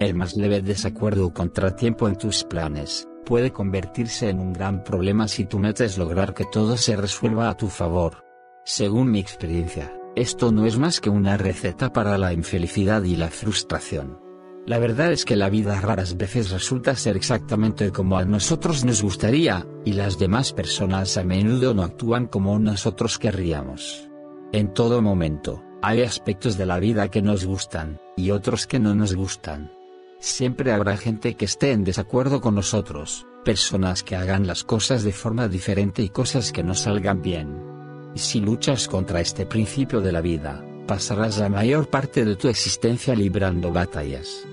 El más leve desacuerdo o contratiempo en tus planes, puede convertirse en un gran problema si tu meta es lograr que todo se resuelva a tu favor. Según mi experiencia, esto no es más que una receta para la infelicidad y la frustración. La verdad es que la vida raras veces resulta ser exactamente como a nosotros nos gustaría, y las demás personas a menudo no actúan como nosotros querríamos. En todo momento, hay aspectos de la vida que nos gustan, y otros que no nos gustan. Siempre habrá gente que esté en desacuerdo con nosotros, personas que hagan las cosas de forma diferente y cosas que no salgan bien. Y si luchas contra este principio de la vida, pasarás la mayor parte de tu existencia librando batallas.